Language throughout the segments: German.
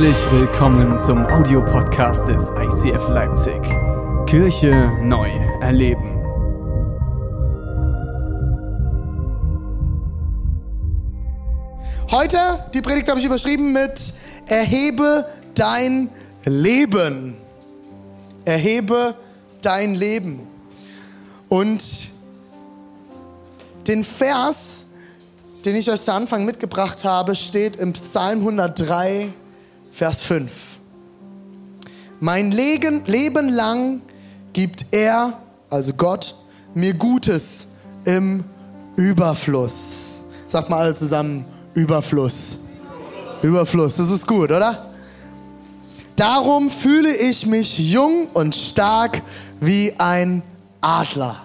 Herzlich willkommen zum Audiopodcast des ICF Leipzig. Kirche neu erleben. Heute, die Predigt habe ich überschrieben mit Erhebe dein Leben. Erhebe dein Leben. Und den Vers, den ich euch zu Anfang mitgebracht habe, steht im Psalm 103, Vers 5. Mein Leben, Leben lang gibt er, also Gott, mir Gutes im Überfluss. Sagt mal alle zusammen, Überfluss. Überfluss, das ist gut, oder? Darum fühle ich mich jung und stark wie ein Adler.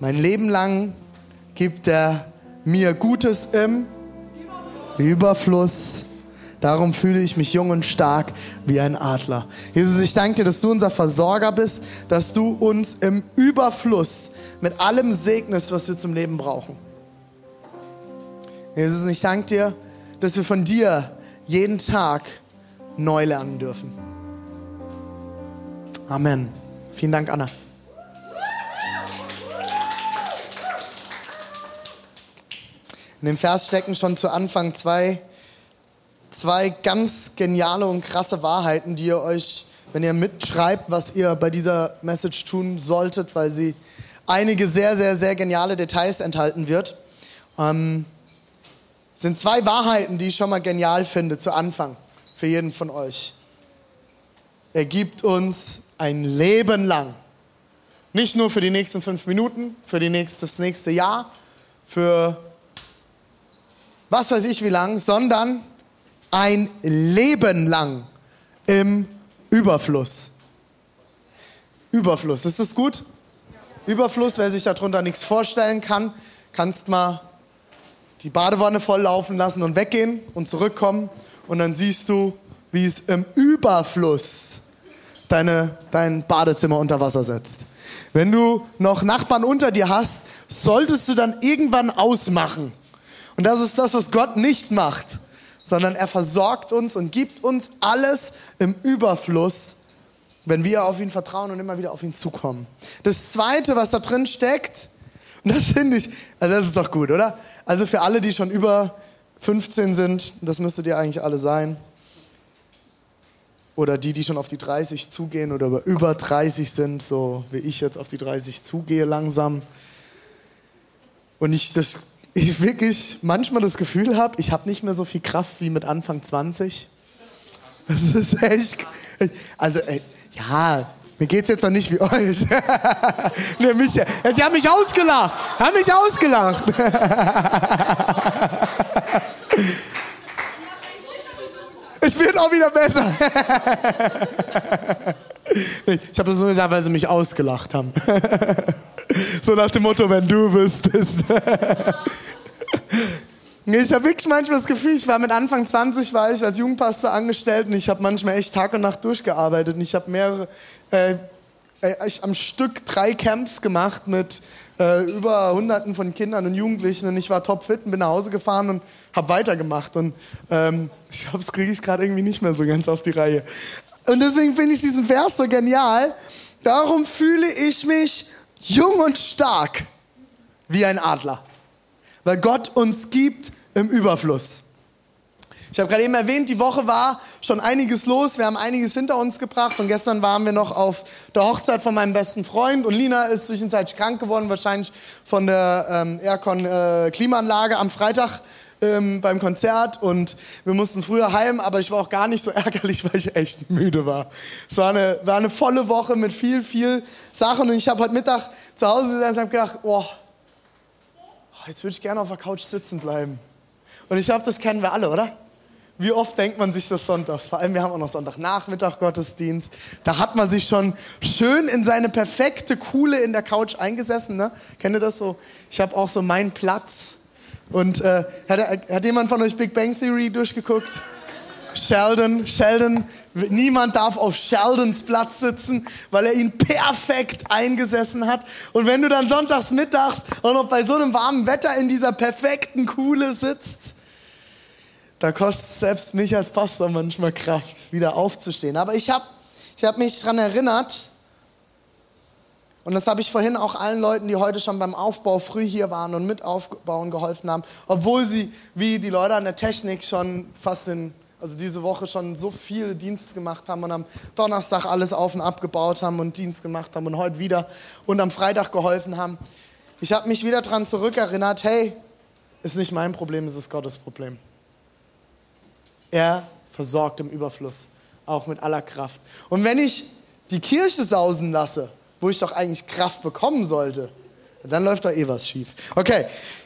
Mein Leben lang gibt er mir Gutes im Überfluss. Darum fühle ich mich jung und stark wie ein Adler. Jesus, ich danke dir, dass du unser Versorger bist, dass du uns im Überfluss mit allem segnest, was wir zum Leben brauchen. Jesus, ich danke dir, dass wir von dir jeden Tag neu lernen dürfen. Amen. Vielen Dank, Anna. In dem Vers stecken schon zu Anfang zwei, zwei ganz geniale und krasse Wahrheiten, die ihr euch, wenn ihr mitschreibt, was ihr bei dieser Message tun solltet, weil sie einige sehr, sehr, sehr geniale Details enthalten wird. Ähm, sind zwei Wahrheiten, die ich schon mal genial finde zu Anfang für jeden von euch. Er gibt uns ein Leben lang. Nicht nur für die nächsten fünf Minuten, für die nächste, das nächste Jahr, für was weiß ich wie lang, sondern ein Leben lang im Überfluss. Überfluss, ist das gut? Überfluss, wer sich darunter nichts vorstellen kann, kannst mal die Badewanne voll laufen lassen und weggehen und zurückkommen und dann siehst du, wie es im Überfluss deine, dein Badezimmer unter Wasser setzt. Wenn du noch Nachbarn unter dir hast, solltest du dann irgendwann ausmachen. Und das ist das, was Gott nicht macht, sondern er versorgt uns und gibt uns alles im Überfluss, wenn wir auf ihn vertrauen und immer wieder auf ihn zukommen. Das Zweite, was da drin steckt, und das finde ich, also das ist doch gut, oder? Also für alle, die schon über 15 sind, das müsstet ihr eigentlich alle sein, oder die, die schon auf die 30 zugehen oder über 30 sind, so wie ich jetzt auf die 30 zugehe langsam. Und ich das ich wirklich manchmal das Gefühl habe, ich habe nicht mehr so viel Kraft wie mit Anfang 20. Das ist echt. Also, ey, ja, mir geht es jetzt noch nicht wie euch. nee, mich, sie haben mich ausgelacht. Haben mich ausgelacht. es wird auch wieder besser. ich habe das nur gesagt, weil sie mich ausgelacht haben. so nach dem Motto, wenn du wüsstest. Ich habe wirklich manchmal das Gefühl, ich war mit Anfang 20, war ich als Jugendpastor angestellt und ich habe manchmal echt Tag und Nacht durchgearbeitet. Und ich habe mehrere, äh, äh, ich am Stück drei Camps gemacht mit äh, über Hunderten von Kindern und Jugendlichen und ich war topfit und bin nach Hause gefahren und habe weitergemacht. Und ähm, ich glaube, das kriege ich gerade irgendwie nicht mehr so ganz auf die Reihe. Und deswegen finde ich diesen Vers so genial. Darum fühle ich mich jung und stark wie ein Adler weil Gott uns gibt im Überfluss. Ich habe gerade eben erwähnt, die Woche war schon einiges los. Wir haben einiges hinter uns gebracht und gestern waren wir noch auf der Hochzeit von meinem besten Freund und Lina ist zwischenzeitlich krank geworden, wahrscheinlich von der ähm, Aircon äh, am Freitag ähm, beim Konzert und wir mussten früher heim, aber ich war auch gar nicht so ärgerlich, weil ich echt müde war. Es war eine, war eine volle Woche mit viel, viel Sachen und ich habe heute Mittag zu Hause gesessen und habe gedacht, boah, jetzt würde ich gerne auf der Couch sitzen bleiben. Und ich glaube, das kennen wir alle, oder? Wie oft denkt man sich das sonntags? Vor allem, wir haben auch noch Sonntagnachmittag Gottesdienst. Da hat man sich schon schön in seine perfekte Kuhle in der Couch eingesessen. Ne? Kennt ihr das so? Ich habe auch so meinen Platz. Und äh, hat, hat jemand von euch Big Bang Theory durchgeguckt? Sheldon, Sheldon, niemand darf auf Sheldons Platz sitzen, weil er ihn perfekt eingesessen hat. Und wenn du dann sonntags mittags und noch bei so einem warmen Wetter in dieser perfekten Kuhle sitzt, da kostet selbst mich als Pastor manchmal Kraft, wieder aufzustehen. Aber ich habe ich hab mich daran erinnert, und das habe ich vorhin auch allen Leuten, die heute schon beim Aufbau früh hier waren und mit aufbauen geholfen haben, obwohl sie, wie die Leute an der Technik, schon fast in, also diese Woche schon so viel Dienst gemacht haben und am Donnerstag alles auf und abgebaut haben und Dienst gemacht haben und heute wieder und am Freitag geholfen haben. Ich habe mich wieder daran zurückerinnert, hey, ist nicht mein Problem, es ist Gottes Problem. Er versorgt im Überfluss, auch mit aller Kraft. Und wenn ich die Kirche sausen lasse, wo ich doch eigentlich Kraft bekommen sollte, dann läuft da eh was schief. Okay,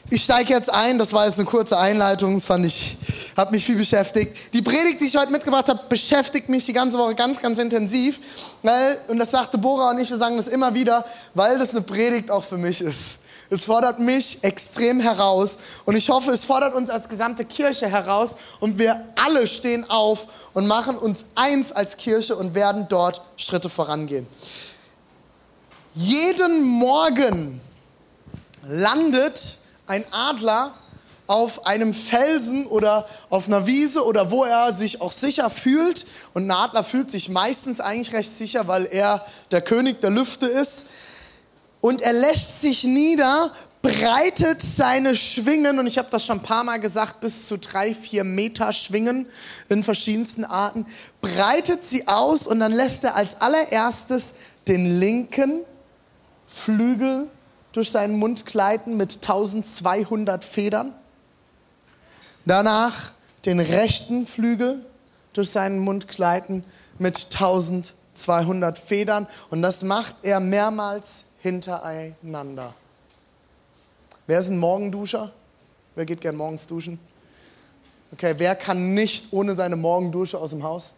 ich steige jetzt ein. Das war jetzt eine kurze Einleitung. Das fand ich, hat mich viel beschäftigt. Die Predigt, die ich heute mitgebracht habe, beschäftigt mich die ganze Woche ganz, ganz intensiv. Weil, und das sagte Bora und ich, wir sagen das immer wieder, weil das eine Predigt auch für mich ist. Es fordert mich extrem heraus und ich hoffe, es fordert uns als gesamte Kirche heraus und wir alle stehen auf und machen uns eins als Kirche und werden dort Schritte vorangehen. Jeden Morgen landet ein Adler auf einem Felsen oder auf einer Wiese oder wo er sich auch sicher fühlt. Und ein Adler fühlt sich meistens eigentlich recht sicher, weil er der König der Lüfte ist. Und er lässt sich nieder, breitet seine Schwingen, und ich habe das schon ein paar Mal gesagt, bis zu drei, vier Meter Schwingen in verschiedensten Arten, breitet sie aus und dann lässt er als allererstes den linken Flügel durch seinen Mund gleiten mit 1200 Federn. Danach den rechten Flügel durch seinen Mund gleiten mit 1200 Federn. Und das macht er mehrmals hintereinander. Wer ist ein Morgenduscher? Wer geht gern morgens duschen? Okay, wer kann nicht ohne seine Morgendusche aus dem Haus?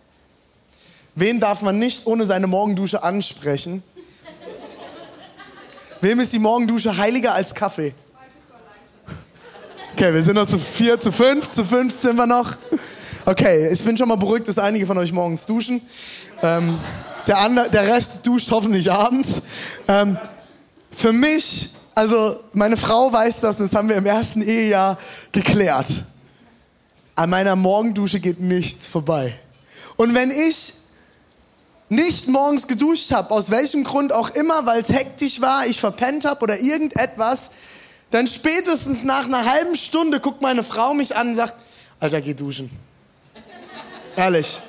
Wen darf man nicht ohne seine Morgendusche ansprechen? Wem ist die Morgendusche heiliger als Kaffee? Okay, wir sind noch zu vier, zu fünf, zu fünf sind wir noch. Okay, ich bin schon mal beruhigt, dass einige von euch morgens duschen. Ähm, der, andere, der Rest duscht hoffentlich abends. Ähm, für mich, also meine Frau weiß das, das haben wir im ersten Ehejahr geklärt. An meiner Morgendusche geht nichts vorbei. Und wenn ich nicht morgens geduscht habe, aus welchem Grund auch immer, weil es hektisch war, ich verpennt habe oder irgendetwas, dann spätestens nach einer halben Stunde guckt meine Frau mich an und sagt, Alter, geh duschen. Ehrlich,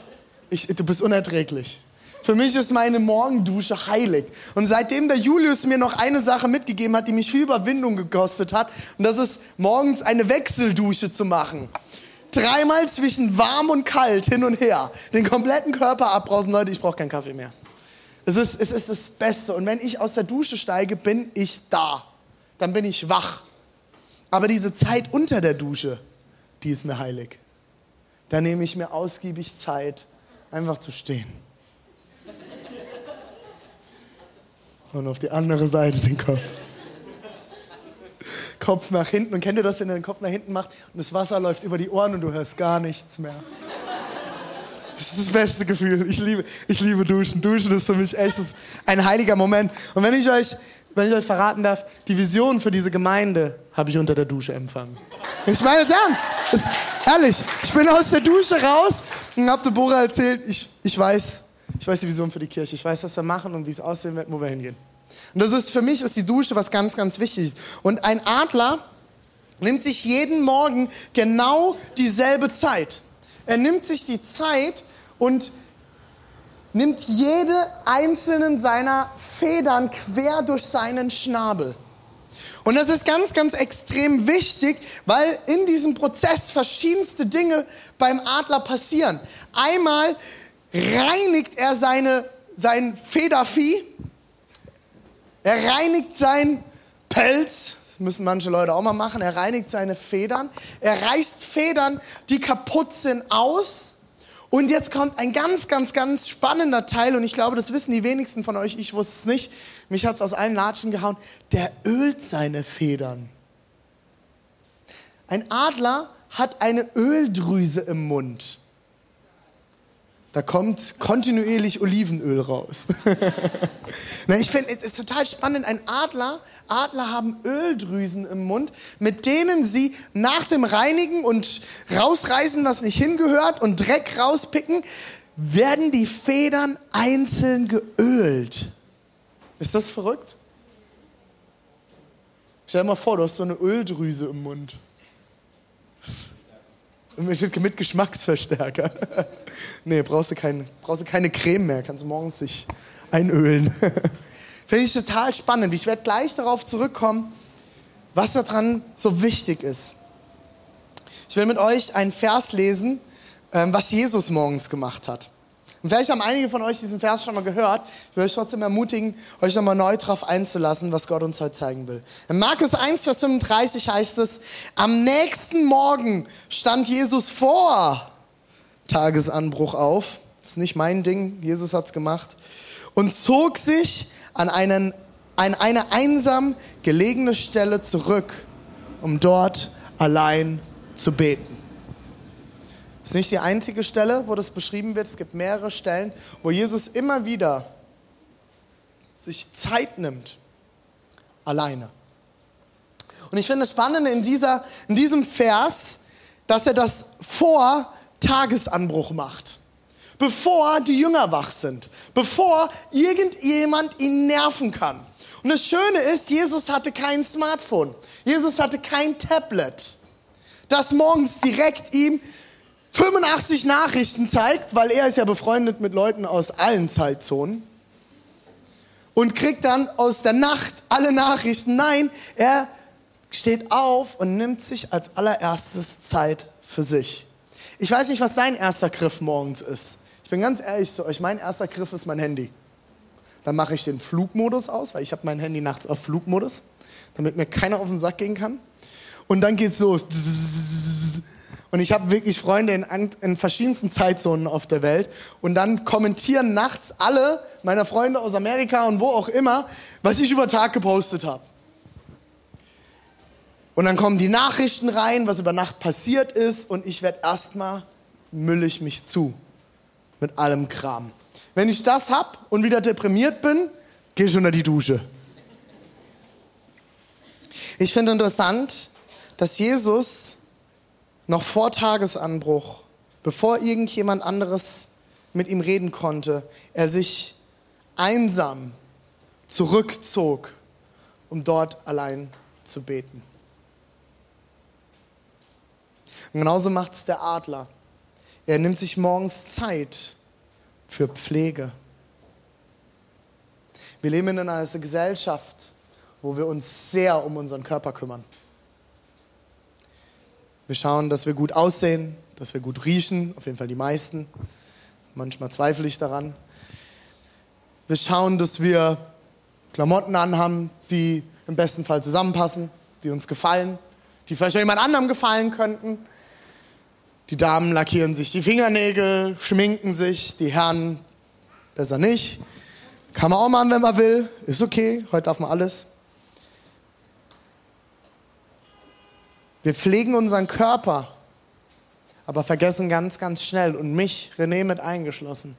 ich, du bist unerträglich. Für mich ist meine Morgendusche heilig. Und seitdem der Julius mir noch eine Sache mitgegeben hat, die mich viel Überwindung gekostet hat, und das ist morgens eine Wechseldusche zu machen dreimal zwischen warm und kalt hin und her, den kompletten Körper abbrausen, Leute, ich brauche keinen Kaffee mehr. Es ist, es ist das Beste. Und wenn ich aus der Dusche steige, bin ich da. Dann bin ich wach. Aber diese Zeit unter der Dusche, die ist mir heilig. Da nehme ich mir ausgiebig Zeit, einfach zu stehen. Und auf die andere Seite den Kopf. Kopf nach hinten. Und kennt ihr das, wenn ihr den Kopf nach hinten macht und das Wasser läuft über die Ohren und du hörst gar nichts mehr? Das ist das beste Gefühl. Ich liebe, ich liebe Duschen. Duschen ist für mich echt ein heiliger Moment. Und wenn ich euch, wenn ich euch verraten darf, die Vision für diese Gemeinde habe ich unter der Dusche empfangen. Ich meine es ernst. Das, ehrlich, ich bin aus der Dusche raus und habe Deborah erzählt, ich, ich, weiß, ich weiß die Vision für die Kirche. Ich weiß, was wir machen und wie es aussehen wird, wo wir hingehen. Und das ist für mich ist die Dusche was ganz, ganz wichtig ist. Und ein Adler nimmt sich jeden Morgen genau dieselbe Zeit. Er nimmt sich die Zeit und nimmt jede einzelnen seiner Federn quer durch seinen Schnabel. Und das ist ganz, ganz extrem wichtig, weil in diesem Prozess verschiedenste Dinge beim Adler passieren. Einmal reinigt er seine, sein Federvieh, er reinigt sein Pelz, das müssen manche Leute auch mal machen, er reinigt seine Federn, er reißt Federn, die kaputt sind, aus. Und jetzt kommt ein ganz, ganz, ganz spannender Teil und ich glaube, das wissen die wenigsten von euch, ich wusste es nicht, mich hat es aus allen Latschen gehauen, der ölt seine Federn. Ein Adler hat eine Öldrüse im Mund. Da kommt kontinuierlich Olivenöl raus. Na, ich finde, es ist total spannend. Ein Adler, Adler haben Öldrüsen im Mund, mit denen sie nach dem Reinigen und rausreißen, was nicht hingehört und Dreck rauspicken, werden die Federn einzeln geölt. Ist das verrückt? Stell dir mal vor, du hast so eine Öldrüse im Mund. Mit, mit Geschmacksverstärker. nee, brauchst du, keine, brauchst du keine Creme mehr, kannst du morgens sich einölen. Finde ich total spannend. Ich werde gleich darauf zurückkommen, was daran so wichtig ist. Ich will mit euch einen Vers lesen, ähm, was Jesus morgens gemacht hat. Und vielleicht haben einige von euch diesen Vers schon mal gehört. Ich will euch trotzdem ermutigen, euch nochmal neu darauf einzulassen, was Gott uns heute zeigen will. In Markus 1, Vers 35 heißt es, am nächsten Morgen stand Jesus vor Tagesanbruch auf. Das ist nicht mein Ding, Jesus hat's gemacht. Und zog sich an, einen, an eine einsam gelegene Stelle zurück, um dort allein zu beten. Das ist nicht die einzige Stelle, wo das beschrieben wird. Es gibt mehrere Stellen, wo Jesus immer wieder sich Zeit nimmt, alleine. Und ich finde es spannend in, dieser, in diesem Vers, dass er das vor Tagesanbruch macht. Bevor die Jünger wach sind. Bevor irgendjemand ihn nerven kann. Und das Schöne ist, Jesus hatte kein Smartphone. Jesus hatte kein Tablet, das morgens direkt ihm 85 Nachrichten zeigt, weil er ist ja befreundet mit Leuten aus allen Zeitzonen und kriegt dann aus der Nacht alle Nachrichten. Nein, er steht auf und nimmt sich als allererstes Zeit für sich. Ich weiß nicht, was dein erster Griff morgens ist. Ich bin ganz ehrlich zu euch, mein erster Griff ist mein Handy. Dann mache ich den Flugmodus aus, weil ich habe mein Handy nachts auf Flugmodus, damit mir keiner auf den Sack gehen kann. Und dann geht's los. Und ich habe wirklich Freunde in, in, verschiedensten Zeitzonen auf der Welt. Und dann kommentieren nachts alle meiner Freunde aus Amerika und wo auch immer, was ich über Tag gepostet habe. Und dann kommen die Nachrichten rein, was über Nacht passiert ist. Und ich werde erstmal müll ich mich zu mit allem Kram. Wenn ich das hab und wieder deprimiert bin, gehe ich unter die Dusche. Ich finde interessant, dass Jesus noch vor Tagesanbruch, bevor irgendjemand anderes mit ihm reden konnte, er sich einsam zurückzog, um dort allein zu beten. Und genauso macht es der Adler. Er nimmt sich morgens Zeit für Pflege. Wir leben in einer Gesellschaft, wo wir uns sehr um unseren Körper kümmern. Wir schauen, dass wir gut aussehen, dass wir gut riechen, auf jeden Fall die meisten. Manchmal zweifle ich daran. Wir schauen, dass wir Klamotten anhaben, die im besten Fall zusammenpassen, die uns gefallen, die vielleicht auch jemand anderem gefallen könnten. Die Damen lackieren sich die Fingernägel, schminken sich, die Herren besser nicht. Kann man auch machen, wenn man will. Ist okay, heute darf man alles. Wir pflegen unseren Körper, aber vergessen ganz, ganz schnell, und mich, René mit eingeschlossen,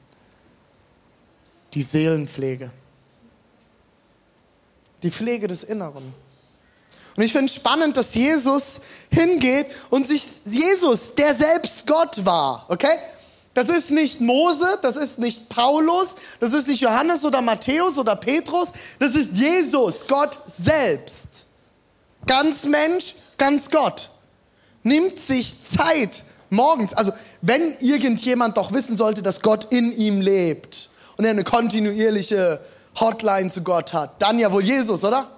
die Seelenpflege. Die Pflege des Inneren. Und ich finde es spannend, dass Jesus hingeht und sich, Jesus, der selbst Gott war, okay? Das ist nicht Mose, das ist nicht Paulus, das ist nicht Johannes oder Matthäus oder Petrus, das ist Jesus, Gott selbst. Ganz Mensch, ganz Gott, nimmt sich Zeit morgens. Also wenn irgendjemand doch wissen sollte, dass Gott in ihm lebt und er eine kontinuierliche Hotline zu Gott hat, dann ja wohl Jesus, oder?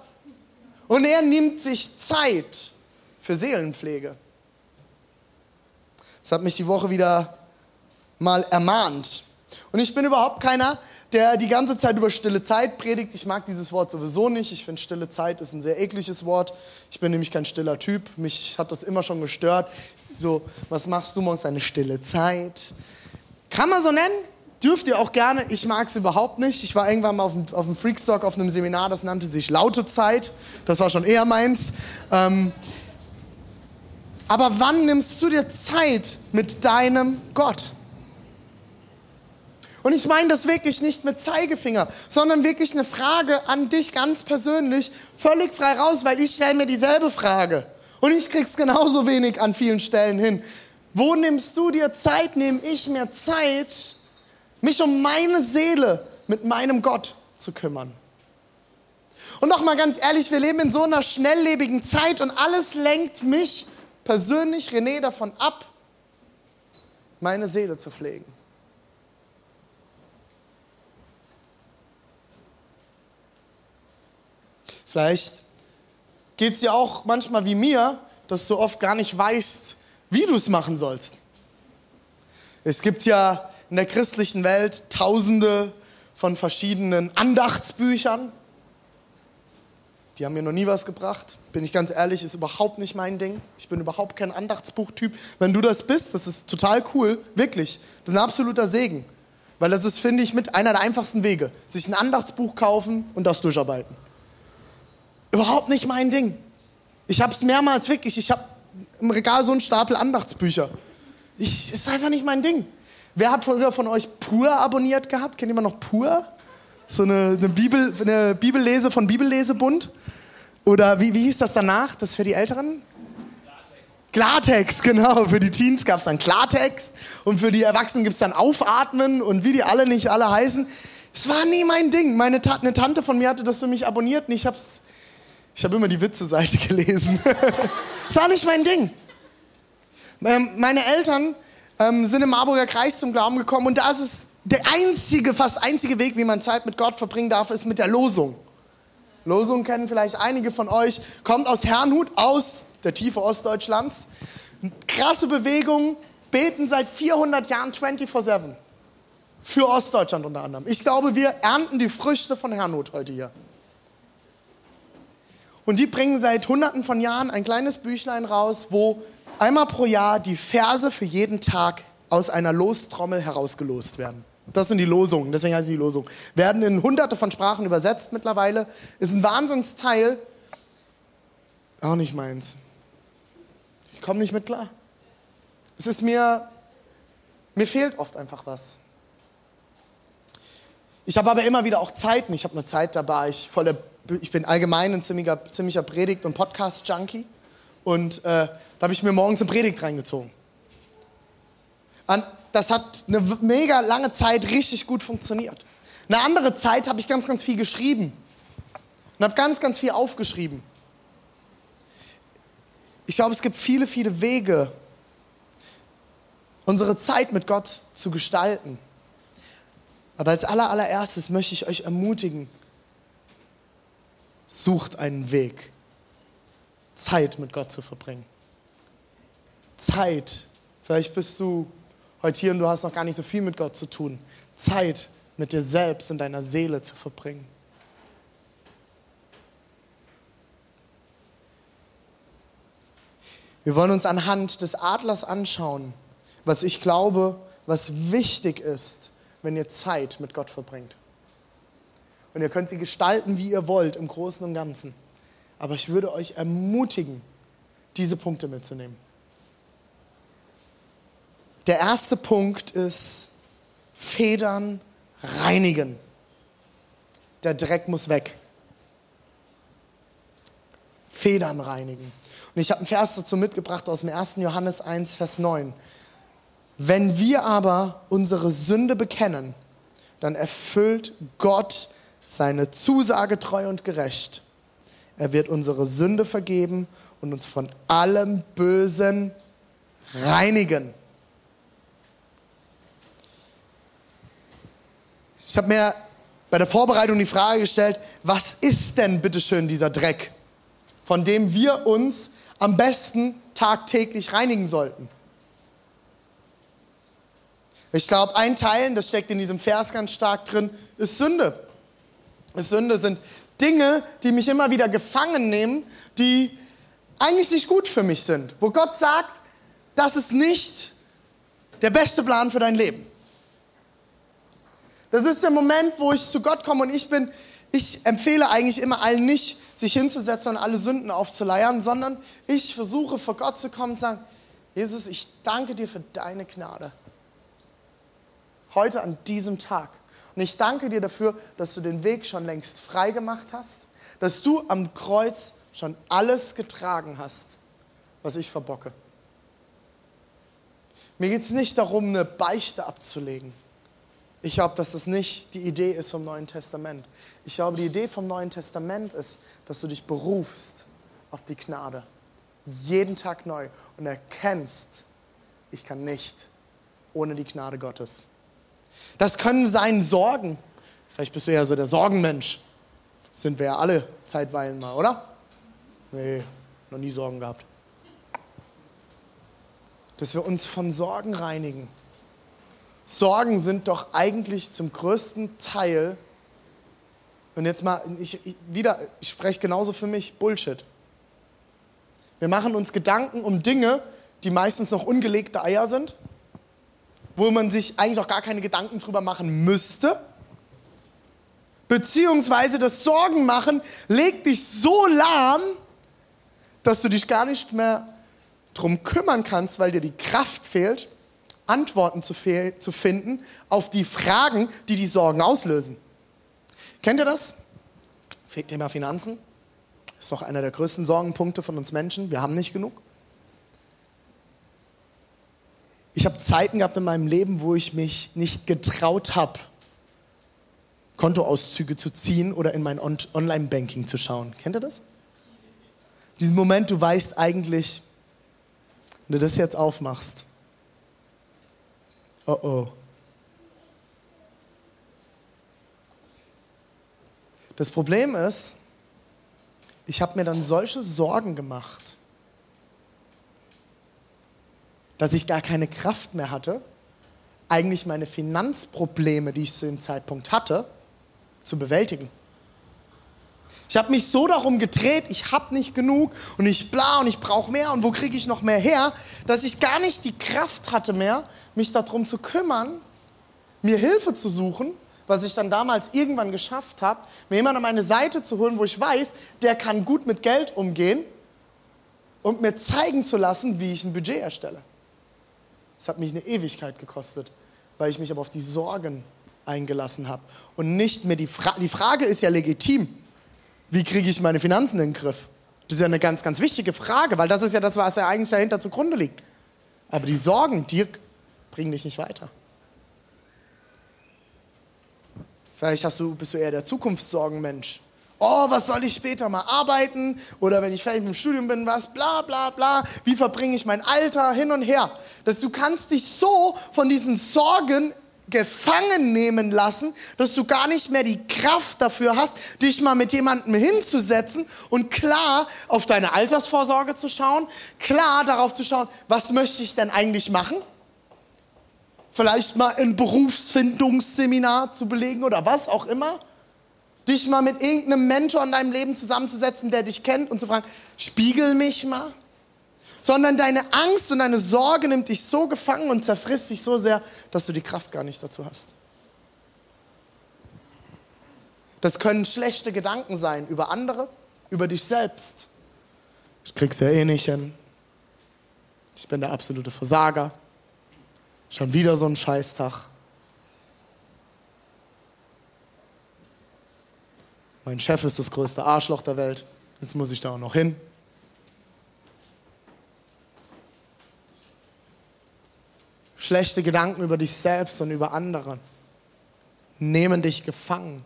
Und er nimmt sich Zeit für Seelenpflege. Das hat mich die Woche wieder mal ermahnt. Und ich bin überhaupt keiner, der die ganze Zeit über stille Zeit predigt. Ich mag dieses Wort sowieso nicht. Ich finde, stille Zeit ist ein sehr ekliges Wort. Ich bin nämlich kein stiller Typ. Mich hat das immer schon gestört. So, was machst du morgens? Deine stille Zeit. Kann man so nennen? Dürft ihr auch gerne. Ich mag es überhaupt nicht. Ich war irgendwann mal auf dem, auf dem Freakstock auf einem Seminar, das nannte sich Laute Zeit. Das war schon eher meins. Ähm, aber wann nimmst du dir Zeit mit deinem Gott? Und ich meine das wirklich nicht mit Zeigefinger, sondern wirklich eine Frage an dich ganz persönlich, völlig frei raus, weil ich stelle mir dieselbe Frage. Und ich krieg's genauso wenig an vielen Stellen hin. Wo nimmst du dir Zeit, nehme ich mir Zeit, mich um meine Seele mit meinem Gott zu kümmern? Und noch mal ganz ehrlich, wir leben in so einer schnelllebigen Zeit und alles lenkt mich persönlich, René, davon ab, meine Seele zu pflegen. Vielleicht geht es dir auch manchmal wie mir, dass du oft gar nicht weißt, wie du es machen sollst. Es gibt ja in der christlichen Welt tausende von verschiedenen Andachtsbüchern. Die haben mir noch nie was gebracht. Bin ich ganz ehrlich, ist überhaupt nicht mein Ding. Ich bin überhaupt kein Andachtsbuchtyp. Wenn du das bist, das ist total cool, wirklich. Das ist ein absoluter Segen. Weil das ist, finde ich, mit einer der einfachsten Wege. Sich ein Andachtsbuch kaufen und das durcharbeiten. Überhaupt nicht mein Ding. Ich habe es mehrmals wirklich. Ich habe im Regal so einen Stapel Andachtsbücher. Ich, ist einfach nicht mein Ding. Wer hat früher von euch Pur abonniert gehabt? Kennt jemand noch Pur? So eine, eine, Bibel, eine Bibellese von Bibellesebund? Oder wie, wie hieß das danach? Das für die Älteren? Klartext, genau. Für die Teens gab es dann Klartext und für die Erwachsenen gibt es dann Aufatmen und wie die alle nicht alle heißen. Es war nie mein Ding. Meine Ta eine Tante von mir hatte das für mich abonniert und ich habe es ich habe immer die Witze-Seite gelesen. das war nicht mein Ding. Ähm, meine Eltern ähm, sind im Marburger Kreis zum Glauben gekommen und da ist es der einzige, fast einzige Weg, wie man Zeit mit Gott verbringen darf, ist mit der Losung. Losung kennen vielleicht einige von euch, kommt aus Herrnhut, aus der Tiefe Ostdeutschlands. Krasse Bewegung, beten seit 400 Jahren 24-7. Für Ostdeutschland unter anderem. Ich glaube, wir ernten die Früchte von Herrnhut heute hier. Und die bringen seit hunderten von Jahren ein kleines Büchlein raus, wo einmal pro Jahr die Verse für jeden Tag aus einer Lostrommel herausgelost werden. Das sind die Losungen, deswegen heißen die Losungen. Werden in hunderte von Sprachen übersetzt mittlerweile. Ist ein Wahnsinnsteil. Auch nicht meins. Ich komme nicht mit klar. Es ist mir, mir fehlt oft einfach was. Ich habe aber immer wieder auch Zeiten. Ich habe eine Zeit, da war ich voller ich bin allgemein ein ziemlicher, ziemlicher Predigt- und Podcast-Junkie. Und äh, da habe ich mir morgens eine Predigt reingezogen. Und das hat eine mega lange Zeit richtig gut funktioniert. Eine andere Zeit habe ich ganz, ganz viel geschrieben. Und habe ganz, ganz viel aufgeschrieben. Ich glaube, es gibt viele, viele Wege, unsere Zeit mit Gott zu gestalten. Aber als allererstes möchte ich euch ermutigen, sucht einen Weg, Zeit mit Gott zu verbringen. Zeit. Vielleicht bist du heute hier und du hast noch gar nicht so viel mit Gott zu tun. Zeit mit dir selbst und deiner Seele zu verbringen. Wir wollen uns anhand des Adlers anschauen, was ich glaube, was wichtig ist, wenn ihr Zeit mit Gott verbringt. Und ihr könnt sie gestalten, wie ihr wollt, im Großen und Ganzen. Aber ich würde euch ermutigen, diese Punkte mitzunehmen. Der erste Punkt ist Federn reinigen. Der Dreck muss weg. Federn reinigen. Und ich habe einen Vers dazu mitgebracht aus dem 1. Johannes 1, Vers 9. Wenn wir aber unsere Sünde bekennen, dann erfüllt Gott seine Zusage treu und gerecht. Er wird unsere Sünde vergeben und uns von allem Bösen reinigen. Ich habe mir bei der Vorbereitung die Frage gestellt, was ist denn bitteschön dieser Dreck, von dem wir uns am besten tagtäglich reinigen sollten? Ich glaube, ein Teil, das steckt in diesem Vers ganz stark drin, ist Sünde. Sünde sind Dinge, die mich immer wieder gefangen nehmen, die eigentlich nicht gut für mich sind. Wo Gott sagt, das ist nicht der beste Plan für dein Leben. Das ist der Moment, wo ich zu Gott komme und ich bin, ich empfehle eigentlich immer allen nicht, sich hinzusetzen und alle Sünden aufzuleiern, sondern ich versuche vor Gott zu kommen und zu sagen, Jesus, ich danke dir für deine Gnade. Heute an diesem Tag. Und ich danke dir dafür, dass du den Weg schon längst frei gemacht hast, dass du am Kreuz schon alles getragen hast, was ich verbocke. Mir geht es nicht darum, eine Beichte abzulegen. Ich glaube, dass das nicht die Idee ist vom Neuen Testament. Ich glaube, die Idee vom Neuen Testament ist, dass du dich berufst auf die Gnade. Jeden Tag neu und erkennst, ich kann nicht ohne die Gnade Gottes. Das können sein Sorgen. Vielleicht bist du ja so der Sorgenmensch. Sind wir ja alle zeitweilen mal, oder? Nee, noch nie Sorgen gehabt dass wir uns von Sorgen reinigen. Sorgen sind doch eigentlich zum größten Teil, und jetzt mal, ich, ich, wieder, ich spreche genauso für mich, Bullshit. Wir machen uns Gedanken um Dinge, die meistens noch ungelegte Eier sind, wo man sich eigentlich auch gar keine Gedanken drüber machen müsste. Beziehungsweise das Sorgen machen legt dich so lahm, dass du dich gar nicht mehr drum kümmern kannst, weil dir die Kraft fehlt, Antworten zu, zu finden auf die Fragen, die die Sorgen auslösen. Kennt ihr das? Thema Finanzen. Ist doch einer der größten Sorgenpunkte von uns Menschen. Wir haben nicht genug. Ich habe Zeiten gehabt in meinem Leben, wo ich mich nicht getraut habe, Kontoauszüge zu ziehen oder in mein Online-Banking zu schauen. Kennt ihr das? Diesen Moment, du weißt eigentlich, wenn du das jetzt aufmachst, oh oh. Das Problem ist, ich habe mir dann solche Sorgen gemacht, dass ich gar keine Kraft mehr hatte, eigentlich meine Finanzprobleme, die ich zu dem Zeitpunkt hatte, zu bewältigen. Ich habe mich so darum gedreht, ich habe nicht genug und ich bla und ich brauche mehr und wo kriege ich noch mehr her, dass ich gar nicht die Kraft hatte mehr, mich darum zu kümmern, mir Hilfe zu suchen, was ich dann damals irgendwann geschafft habe, mir jemanden an meine Seite zu holen, wo ich weiß, der kann gut mit Geld umgehen und mir zeigen zu lassen, wie ich ein Budget erstelle. Das hat mich eine Ewigkeit gekostet, weil ich mich aber auf die Sorgen eingelassen habe und nicht mehr die Frage, die Frage ist ja legitim. Wie kriege ich meine Finanzen in den Griff? Das ist ja eine ganz, ganz wichtige Frage, weil das ist ja das, was ja eigentlich dahinter zugrunde liegt. Aber die Sorgen, die bringen dich nicht weiter. Vielleicht hast du, bist du eher der Zukunftssorgenmensch. Oh, was soll ich später mal arbeiten? Oder wenn ich fertig mit dem Studium bin, was? Bla, bla, bla. Wie verbringe ich mein Alter? Hin und her. Dass du kannst dich so von diesen Sorgen gefangen nehmen lassen, dass du gar nicht mehr die Kraft dafür hast, dich mal mit jemandem hinzusetzen und klar auf deine Altersvorsorge zu schauen, klar darauf zu schauen, was möchte ich denn eigentlich machen? Vielleicht mal ein Berufsfindungsseminar zu belegen oder was auch immer. Dich mal mit irgendeinem Mentor in deinem Leben zusammenzusetzen, der dich kennt und zu fragen, spiegel mich mal sondern deine Angst und deine Sorge nimmt dich so gefangen und zerfrisst dich so sehr, dass du die Kraft gar nicht dazu hast. Das können schlechte Gedanken sein über andere, über dich selbst. Ich krieg's ja eh nicht hin. Ich bin der absolute Versager. Schon wieder so ein Scheißtag. Mein Chef ist das größte Arschloch der Welt. Jetzt muss ich da auch noch hin. Schlechte Gedanken über dich selbst und über andere nehmen dich gefangen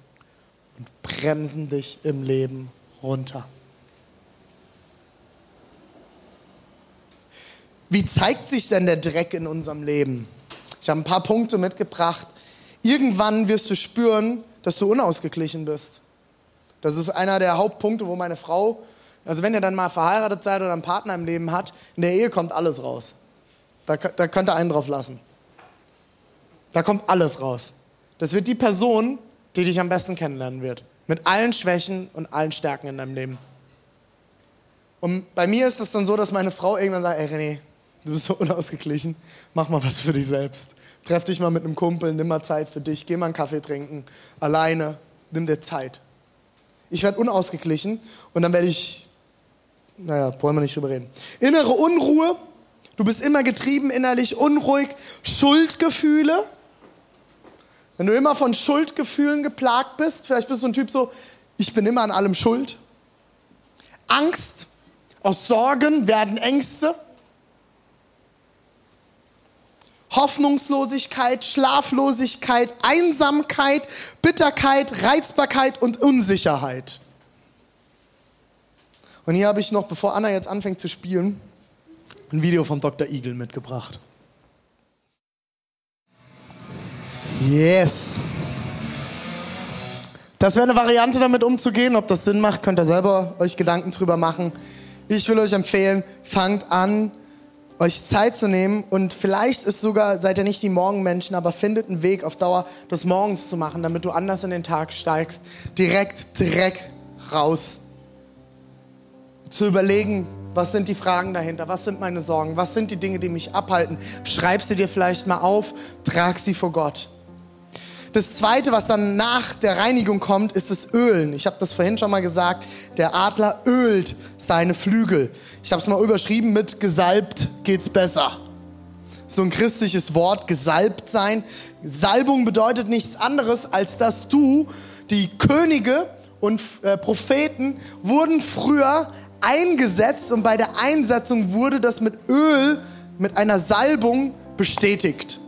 und bremsen dich im Leben runter. Wie zeigt sich denn der Dreck in unserem Leben? Ich habe ein paar Punkte mitgebracht. Irgendwann wirst du spüren, dass du unausgeglichen bist. Das ist einer der Hauptpunkte, wo meine Frau, also wenn ihr dann mal verheiratet seid oder einen Partner im Leben hat, in der Ehe kommt alles raus. Da, da könnt ihr einen drauf lassen. Da kommt alles raus. Das wird die Person, die dich am besten kennenlernen wird. Mit allen Schwächen und allen Stärken in deinem Leben. Und bei mir ist es dann so, dass meine Frau irgendwann sagt, ey René, du bist so unausgeglichen, mach mal was für dich selbst. Treff dich mal mit einem Kumpel, nimm mal Zeit für dich, geh mal einen Kaffee trinken, alleine, nimm dir Zeit. Ich werde unausgeglichen und dann werde ich, naja, wollen wir nicht drüber reden. Innere Unruhe, Du bist immer getrieben, innerlich unruhig, Schuldgefühle. Wenn du immer von Schuldgefühlen geplagt bist, vielleicht bist du ein Typ so, ich bin immer an allem schuld. Angst, aus Sorgen werden Ängste. Hoffnungslosigkeit, Schlaflosigkeit, Einsamkeit, Bitterkeit, Reizbarkeit und Unsicherheit. Und hier habe ich noch, bevor Anna jetzt anfängt zu spielen, ein Video von Dr. Eagle mitgebracht. Yes. Das wäre eine Variante, damit umzugehen. Ob das Sinn macht, könnt ihr selber euch Gedanken drüber machen. Ich will euch empfehlen, fangt an, euch Zeit zu nehmen und vielleicht ist sogar, seid ihr nicht die Morgenmenschen, aber findet einen Weg auf Dauer, das morgens zu machen, damit du anders in den Tag steigst. Direkt Dreck raus. Zu überlegen, was sind die Fragen dahinter? Was sind meine Sorgen? Was sind die Dinge, die mich abhalten? Schreib sie dir vielleicht mal auf, trag sie vor Gott. Das Zweite, was dann nach der Reinigung kommt, ist das Ölen. Ich habe das vorhin schon mal gesagt. Der Adler ölt seine Flügel. Ich habe es mal überschrieben mit gesalbt geht's besser. So ein christliches Wort, gesalbt sein. Salbung bedeutet nichts anderes, als dass du, die Könige und äh, Propheten wurden früher eingesetzt und bei der Einsetzung wurde das mit Öl, mit einer Salbung bestätigt.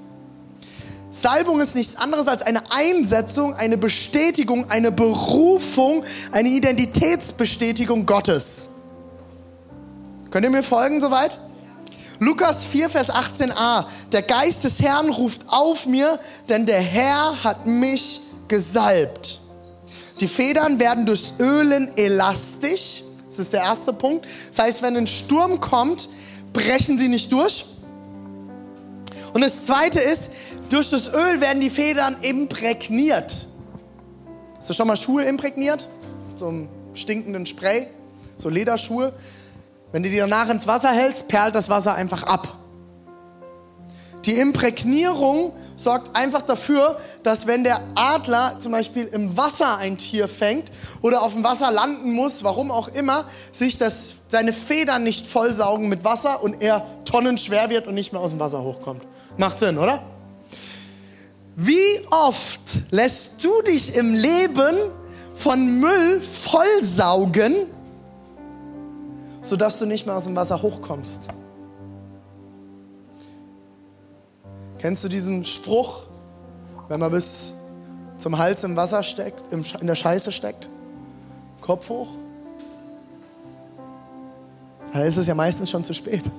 Salbung ist nichts anderes als eine Einsetzung, eine Bestätigung, eine Berufung, eine Identitätsbestätigung Gottes. Könnt ihr mir folgen soweit? Lukas 4, Vers 18a. Der Geist des Herrn ruft auf mir, denn der Herr hat mich gesalbt. Die Federn werden durchs Ölen elastisch. Das ist der erste Punkt. Das heißt, wenn ein Sturm kommt, brechen sie nicht durch. Und das zweite ist, durch das Öl werden die Federn imprägniert. Hast du schon mal Schuhe imprägniert? So einem stinkenden Spray, so Lederschuhe. Wenn du die danach ins Wasser hältst, perlt das Wasser einfach ab. Die Imprägnierung sorgt einfach dafür, dass wenn der Adler zum Beispiel im Wasser ein Tier fängt oder auf dem Wasser landen muss, warum auch immer, sich das, seine Federn nicht vollsaugen mit Wasser und er tonnenschwer wird und nicht mehr aus dem Wasser hochkommt. Macht Sinn, oder? Wie oft lässt du dich im Leben von Müll vollsaugen, sodass du nicht mehr aus dem Wasser hochkommst? Kennst du diesen Spruch, wenn man bis zum Hals im Wasser steckt, in der Scheiße steckt? Kopf hoch? Dann ist es ja meistens schon zu spät.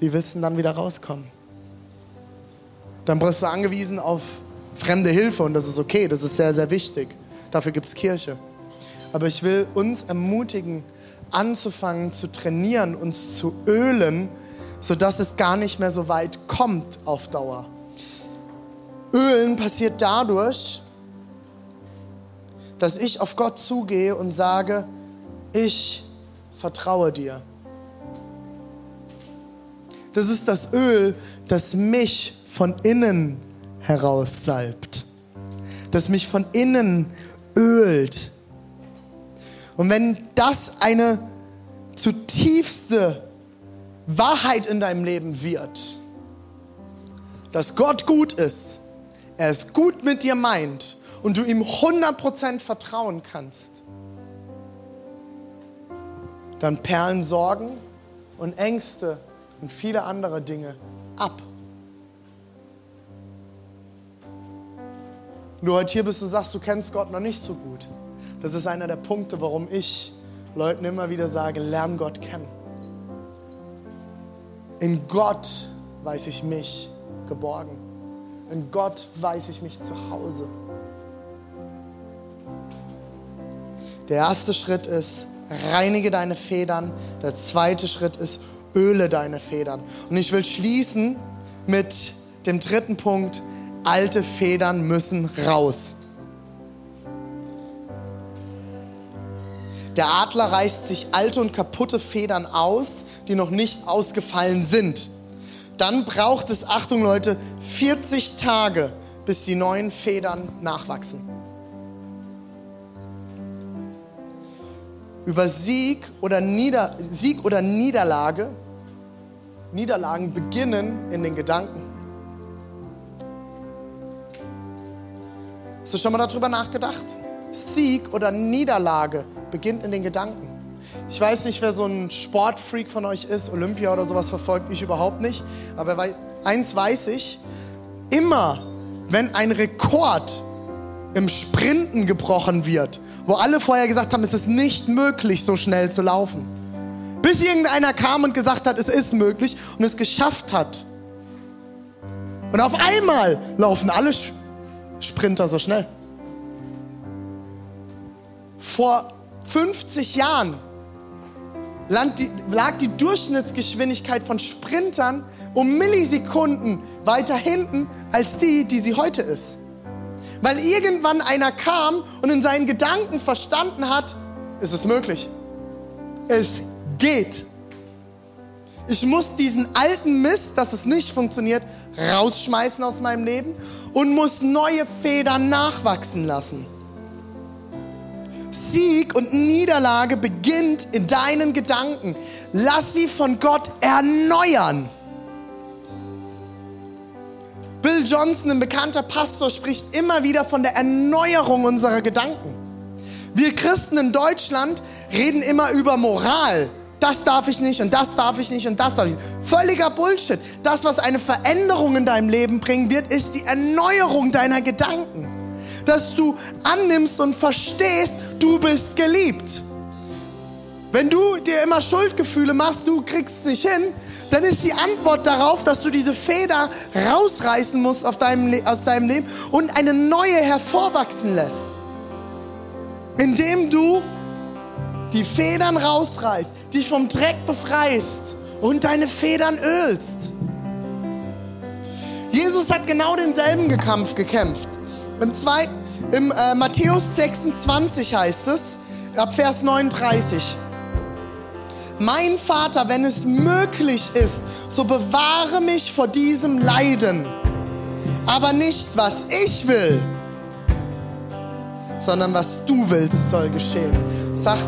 Wie willst du denn dann wieder rauskommen? Dann bist du angewiesen auf fremde Hilfe und das ist okay, das ist sehr, sehr wichtig. Dafür gibt es Kirche. Aber ich will uns ermutigen, anzufangen zu trainieren, uns zu ölen, sodass es gar nicht mehr so weit kommt auf Dauer. Ölen passiert dadurch, dass ich auf Gott zugehe und sage, ich vertraue dir. Das ist das Öl, das mich von innen heraus salbt, das mich von innen ölt. Und wenn das eine zutiefste Wahrheit in deinem Leben wird, dass Gott gut ist, er es gut mit dir meint und du ihm 100% vertrauen kannst, dann perlen Sorgen und Ängste und viele andere Dinge ab. Und du heute hier bist und sagst, du kennst Gott noch nicht so gut. Das ist einer der Punkte, warum ich Leuten immer wieder sage, lern Gott kennen. In Gott weiß ich mich geborgen. In Gott weiß ich mich zu Hause. Der erste Schritt ist, reinige deine Federn. Der zweite Schritt ist, öle deine Federn. Und ich will schließen mit dem dritten Punkt, alte Federn müssen raus. Der Adler reißt sich alte und kaputte Federn aus, die noch nicht ausgefallen sind. Dann braucht es, Achtung Leute, 40 Tage, bis die neuen Federn nachwachsen. Über Sieg oder, Nieder Sieg oder Niederlage, Niederlagen beginnen in den Gedanken. Hast du schon mal darüber nachgedacht? Sieg oder Niederlage beginnt in den Gedanken. Ich weiß nicht, wer so ein Sportfreak von euch ist, Olympia oder sowas verfolgt ich überhaupt nicht. Aber eins weiß ich, immer wenn ein Rekord im Sprinten gebrochen wird, wo alle vorher gesagt haben, es ist nicht möglich, so schnell zu laufen. Bis irgendeiner kam und gesagt hat, es ist möglich und es geschafft hat. Und auf einmal laufen alle Sprinter so schnell. Vor 50 Jahren lag die Durchschnittsgeschwindigkeit von Sprintern um Millisekunden weiter hinten als die, die sie heute ist. Weil irgendwann einer kam und in seinen Gedanken verstanden hat, ist es möglich. Es geht. Ich muss diesen alten Mist, dass es nicht funktioniert, rausschmeißen aus meinem Leben und muss neue Federn nachwachsen lassen. Sieg und Niederlage beginnt in deinen Gedanken. Lass sie von Gott erneuern. Bill Johnson, ein bekannter Pastor, spricht immer wieder von der Erneuerung unserer Gedanken. Wir Christen in Deutschland reden immer über Moral. Das darf ich nicht und das darf ich nicht und das darf ich nicht. Völliger Bullshit. Das, was eine Veränderung in deinem Leben bringen wird, ist die Erneuerung deiner Gedanken dass du annimmst und verstehst, du bist geliebt. Wenn du dir immer Schuldgefühle machst, du kriegst es nicht hin, dann ist die Antwort darauf, dass du diese Feder rausreißen musst deinem, aus deinem Leben und eine neue hervorwachsen lässt. Indem du die Federn rausreißt, dich vom Dreck befreist und deine Federn ölst. Jesus hat genau denselben Kampf gekämpft. Im, zweiten, im äh, Matthäus 26 heißt es, ab Vers 39. Mein Vater, wenn es möglich ist, so bewahre mich vor diesem Leiden. Aber nicht, was ich will, sondern was du willst, soll geschehen. Sagt,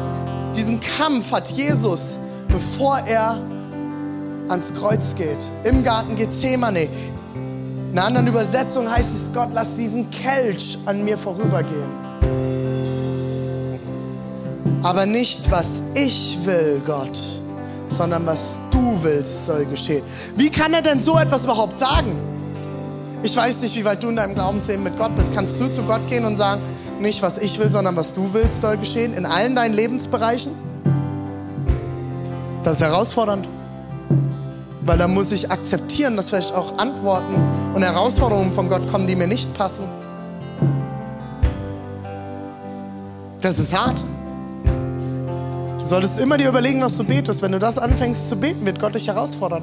diesen Kampf hat Jesus, bevor er ans Kreuz geht, im Garten Gethsemane, in einer anderen Übersetzung heißt es, Gott, lass diesen Kelch an mir vorübergehen. Aber nicht, was ich will, Gott, sondern was du willst, soll geschehen. Wie kann er denn so etwas überhaupt sagen? Ich weiß nicht, wie weit du in deinem Glaubensleben mit Gott bist. Kannst du zu Gott gehen und sagen, nicht was ich will, sondern was du willst, soll geschehen? In allen deinen Lebensbereichen? Das ist herausfordernd. Weil da muss ich akzeptieren, dass vielleicht auch Antworten und Herausforderungen von Gott kommen, die mir nicht passen. Das ist hart. Du solltest immer dir überlegen, was du betest. Wenn du das anfängst zu beten, wird Gott dich herausfordern.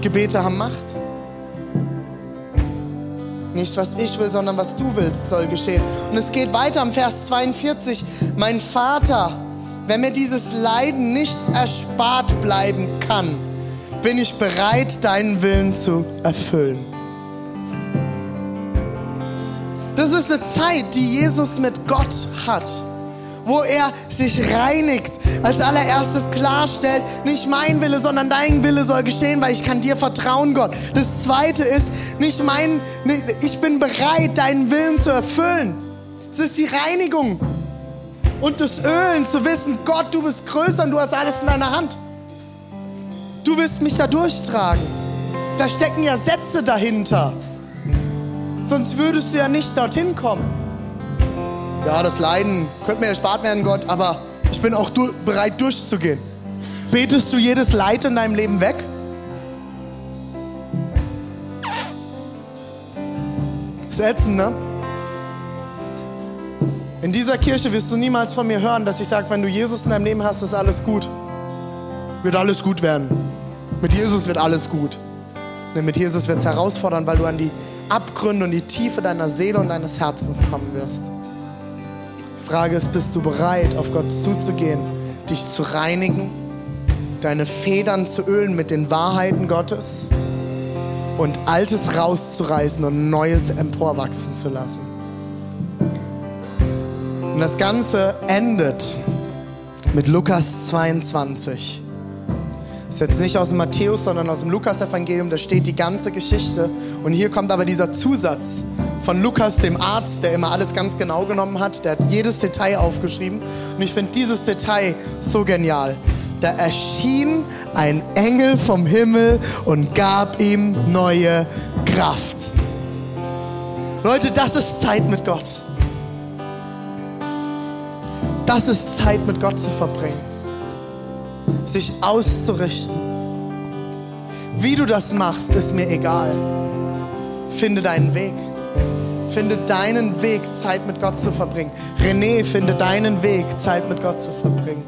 Gebete haben Macht. Nicht was ich will, sondern was du willst, soll geschehen. Und es geht weiter am Vers 42. Mein Vater, wenn mir dieses Leiden nicht erspart bleiben kann, bin ich bereit, deinen Willen zu erfüllen. Das ist eine Zeit, die Jesus mit Gott hat, wo er sich reinigt, als allererstes klarstellt, nicht mein Wille, sondern dein Wille soll geschehen, weil ich kann dir vertrauen, Gott. Das zweite ist, nicht mein, ich bin bereit, deinen Willen zu erfüllen. Es ist die Reinigung und das Ölen, zu wissen, Gott, du bist größer und du hast alles in deiner Hand. Du wirst mich da durchtragen. Da stecken ja Sätze dahinter. Sonst würdest du ja nicht dorthin kommen. Ja, das Leiden könnte mir erspart werden, Gott, aber ich bin auch du bereit durchzugehen. Betest du jedes Leid in deinem Leben weg? Das ne? In dieser Kirche wirst du niemals von mir hören, dass ich sage, wenn du Jesus in deinem Leben hast, ist alles gut. Wird alles gut werden. Mit Jesus wird alles gut. Denn mit Jesus wird es herausfordern, weil du an die Abgründe und die Tiefe deiner Seele und deines Herzens kommen wirst. Frage ist, bist du bereit, auf Gott zuzugehen, dich zu reinigen, deine Federn zu ölen mit den Wahrheiten Gottes und Altes rauszureißen und Neues emporwachsen zu lassen? Und das Ganze endet mit Lukas 22. Das ist jetzt nicht aus dem Matthäus, sondern aus dem Lukas-Evangelium. Da steht die ganze Geschichte. Und hier kommt aber dieser Zusatz. Von Lukas, dem Arzt, der immer alles ganz genau genommen hat. Der hat jedes Detail aufgeschrieben. Und ich finde dieses Detail so genial. Da erschien ein Engel vom Himmel und gab ihm neue Kraft. Leute, das ist Zeit mit Gott. Das ist Zeit mit Gott zu verbringen. Sich auszurichten. Wie du das machst, ist mir egal. Finde deinen Weg. Finde deinen Weg, Zeit mit Gott zu verbringen. René, finde deinen Weg, Zeit mit Gott zu verbringen.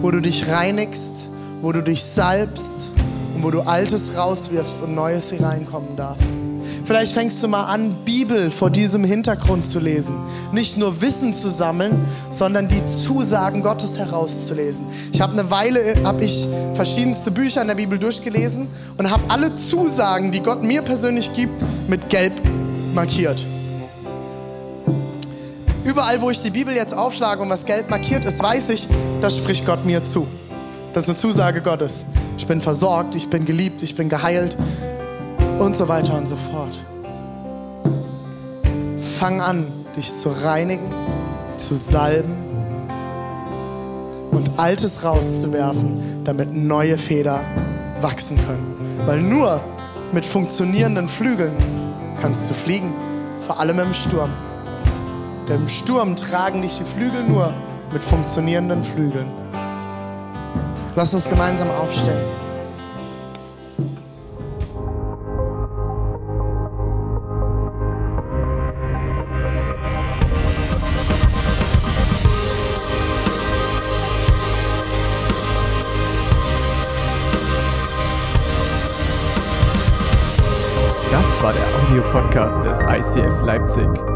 Wo du dich reinigst, wo du dich salbst und wo du Altes rauswirfst und Neues hier reinkommen darf. Vielleicht fängst du mal an, Bibel vor diesem Hintergrund zu lesen. Nicht nur Wissen zu sammeln, sondern die Zusagen Gottes herauszulesen. Ich habe eine Weile hab ich verschiedenste Bücher in der Bibel durchgelesen und habe alle Zusagen, die Gott mir persönlich gibt, mit Gelb markiert. Überall, wo ich die Bibel jetzt aufschlage und was gelb markiert ist, weiß ich, das spricht Gott mir zu. Das ist eine Zusage Gottes. Ich bin versorgt, ich bin geliebt, ich bin geheilt, und so weiter und so fort. Fang an, dich zu reinigen, zu salben und Altes rauszuwerfen, damit neue Feder wachsen können. Weil nur mit funktionierenden Flügeln kannst du fliegen, vor allem im Sturm. Denn im Sturm tragen dich die Flügel nur mit funktionierenden Flügeln. Lass uns gemeinsam aufstehen. Das war der Audiopodcast des ICF Leipzig.